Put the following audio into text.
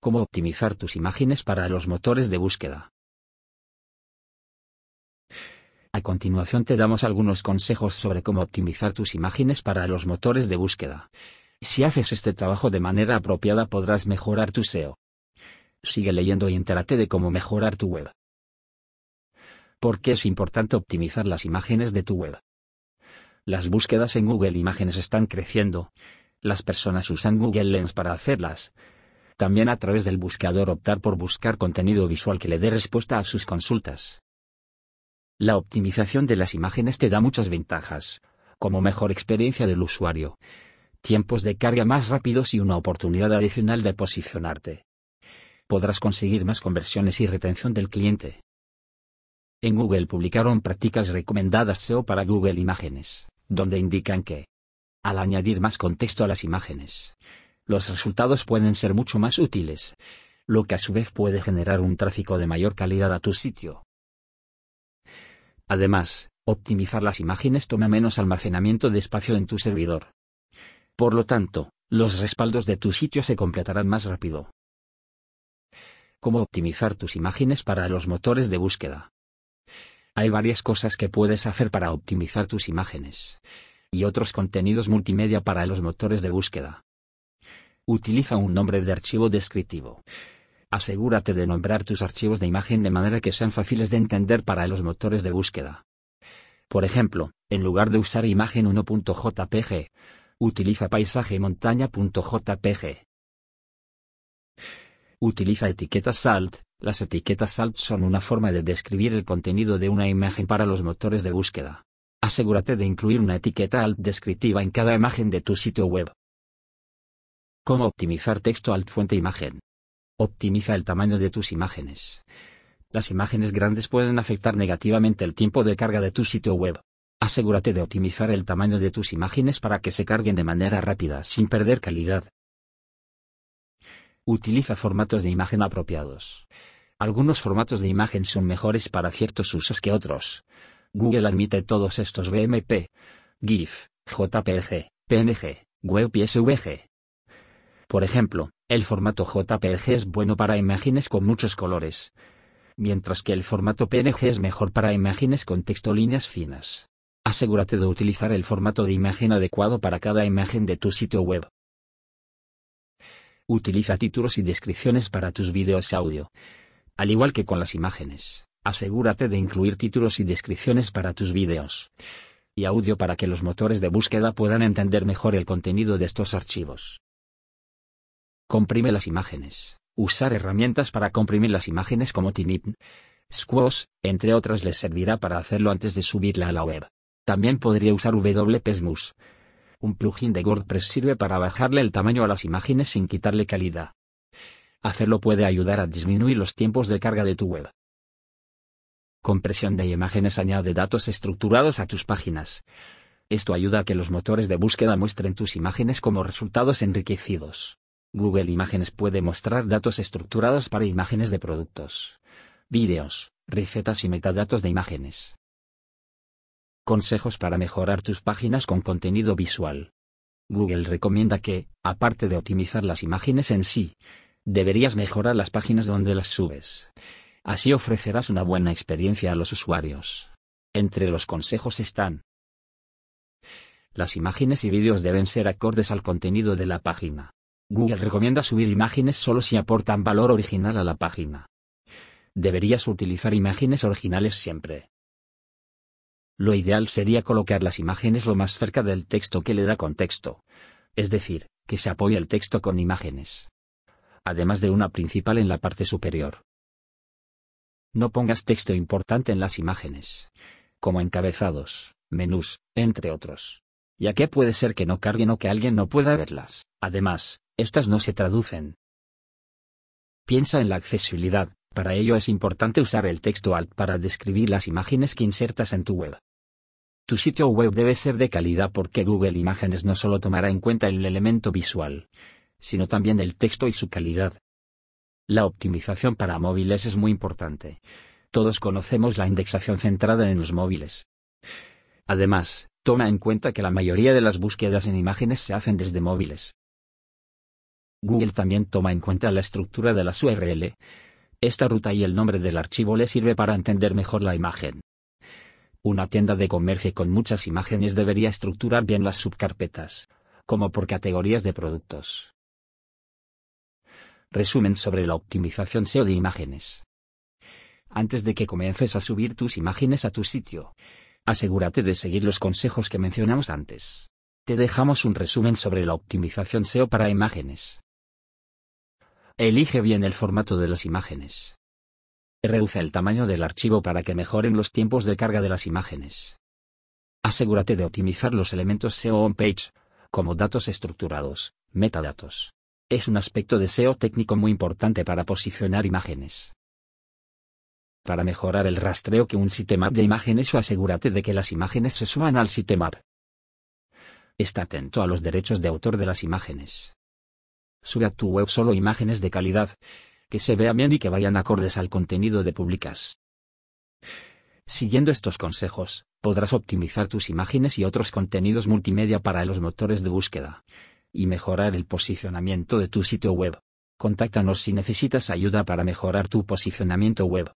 Cómo optimizar tus imágenes para los motores de búsqueda. A continuación te damos algunos consejos sobre cómo optimizar tus imágenes para los motores de búsqueda. Si haces este trabajo de manera apropiada podrás mejorar tu SEO. Sigue leyendo y entérate de cómo mejorar tu web. ¿Por qué es importante optimizar las imágenes de tu web? Las búsquedas en Google Imágenes están creciendo. Las personas usan Google Lens para hacerlas. También a través del buscador optar por buscar contenido visual que le dé respuesta a sus consultas. La optimización de las imágenes te da muchas ventajas, como mejor experiencia del usuario, tiempos de carga más rápidos y una oportunidad adicional de posicionarte. Podrás conseguir más conversiones y retención del cliente. En Google publicaron prácticas recomendadas SEO para Google Imágenes, donde indican que, al añadir más contexto a las imágenes, los resultados pueden ser mucho más útiles, lo que a su vez puede generar un tráfico de mayor calidad a tu sitio. Además, optimizar las imágenes toma menos almacenamiento de espacio en tu servidor. Por lo tanto, los respaldos de tu sitio se completarán más rápido. ¿Cómo optimizar tus imágenes para los motores de búsqueda? Hay varias cosas que puedes hacer para optimizar tus imágenes. Y otros contenidos multimedia para los motores de búsqueda. Utiliza un nombre de archivo descriptivo. Asegúrate de nombrar tus archivos de imagen de manera que sean fáciles de entender para los motores de búsqueda. Por ejemplo, en lugar de usar imagen 1.jpg, Utiliza paisaje montaña.jpg. Utiliza etiquetas SALT. Las etiquetas SALT son una forma de describir el contenido de una imagen para los motores de búsqueda. Asegúrate de incluir una etiqueta alt descriptiva en cada imagen de tu sitio web. ¿Cómo optimizar texto alt fuente imagen? Optimiza el tamaño de tus imágenes. Las imágenes grandes pueden afectar negativamente el tiempo de carga de tu sitio web. Asegúrate de optimizar el tamaño de tus imágenes para que se carguen de manera rápida sin perder calidad. Utiliza formatos de imagen apropiados. Algunos formatos de imagen son mejores para ciertos usos que otros. Google admite todos estos BMP, GIF, JPG, PNG, WebP y SVG. Por ejemplo, el formato JPG es bueno para imágenes con muchos colores, mientras que el formato PNG es mejor para imágenes con texto líneas finas. Asegúrate de utilizar el formato de imagen adecuado para cada imagen de tu sitio web. Utiliza títulos y descripciones para tus vídeos audio. Al igual que con las imágenes, asegúrate de incluir títulos y descripciones para tus vídeos y audio para que los motores de búsqueda puedan entender mejor el contenido de estos archivos. Comprime las imágenes. Usar herramientas para comprimir las imágenes como Tinip, Squash, entre otras les servirá para hacerlo antes de subirla a la web. También podría usar WPSMUS. Un plugin de WordPress sirve para bajarle el tamaño a las imágenes sin quitarle calidad. Hacerlo puede ayudar a disminuir los tiempos de carga de tu web. Compresión de imágenes añade datos estructurados a tus páginas. Esto ayuda a que los motores de búsqueda muestren tus imágenes como resultados enriquecidos. Google Imágenes puede mostrar datos estructurados para imágenes de productos, vídeos, recetas y metadatos de imágenes. Consejos para mejorar tus páginas con contenido visual. Google recomienda que, aparte de optimizar las imágenes en sí, deberías mejorar las páginas donde las subes. Así ofrecerás una buena experiencia a los usuarios. Entre los consejos están. Las imágenes y vídeos deben ser acordes al contenido de la página. Google recomienda subir imágenes solo si aportan valor original a la página. Deberías utilizar imágenes originales siempre. Lo ideal sería colocar las imágenes lo más cerca del texto que le da contexto. Es decir, que se apoye el texto con imágenes. Además de una principal en la parte superior. No pongas texto importante en las imágenes. Como encabezados, menús, entre otros. Ya que puede ser que no carguen o que alguien no pueda verlas. Además, estas no se traducen. Piensa en la accesibilidad, para ello es importante usar el texto alt para describir las imágenes que insertas en tu web. Tu sitio web debe ser de calidad porque Google Imágenes no solo tomará en cuenta el elemento visual, sino también el texto y su calidad. La optimización para móviles es muy importante. Todos conocemos la indexación centrada en los móviles. Además, toma en cuenta que la mayoría de las búsquedas en imágenes se hacen desde móviles. Google también toma en cuenta la estructura de las URL. Esta ruta y el nombre del archivo le sirve para entender mejor la imagen. Una tienda de comercio con muchas imágenes debería estructurar bien las subcarpetas, como por categorías de productos. Resumen sobre la optimización SEO de imágenes. Antes de que comiences a subir tus imágenes a tu sitio, asegúrate de seguir los consejos que mencionamos antes. Te dejamos un resumen sobre la optimización SEO para imágenes. Elige bien el formato de las imágenes. Reduce el tamaño del archivo para que mejoren los tiempos de carga de las imágenes. Asegúrate de optimizar los elementos SEO on-page, como datos estructurados, metadatos. Es un aspecto de SEO técnico muy importante para posicionar imágenes. Para mejorar el rastreo que un sitemap de imágenes o asegúrate de que las imágenes se suban al sitemap. Está atento a los derechos de autor de las imágenes. Sube a tu web solo imágenes de calidad, que se vean bien y que vayan acordes al contenido de publicas. Siguiendo estos consejos, podrás optimizar tus imágenes y otros contenidos multimedia para los motores de búsqueda y mejorar el posicionamiento de tu sitio web. Contáctanos si necesitas ayuda para mejorar tu posicionamiento web.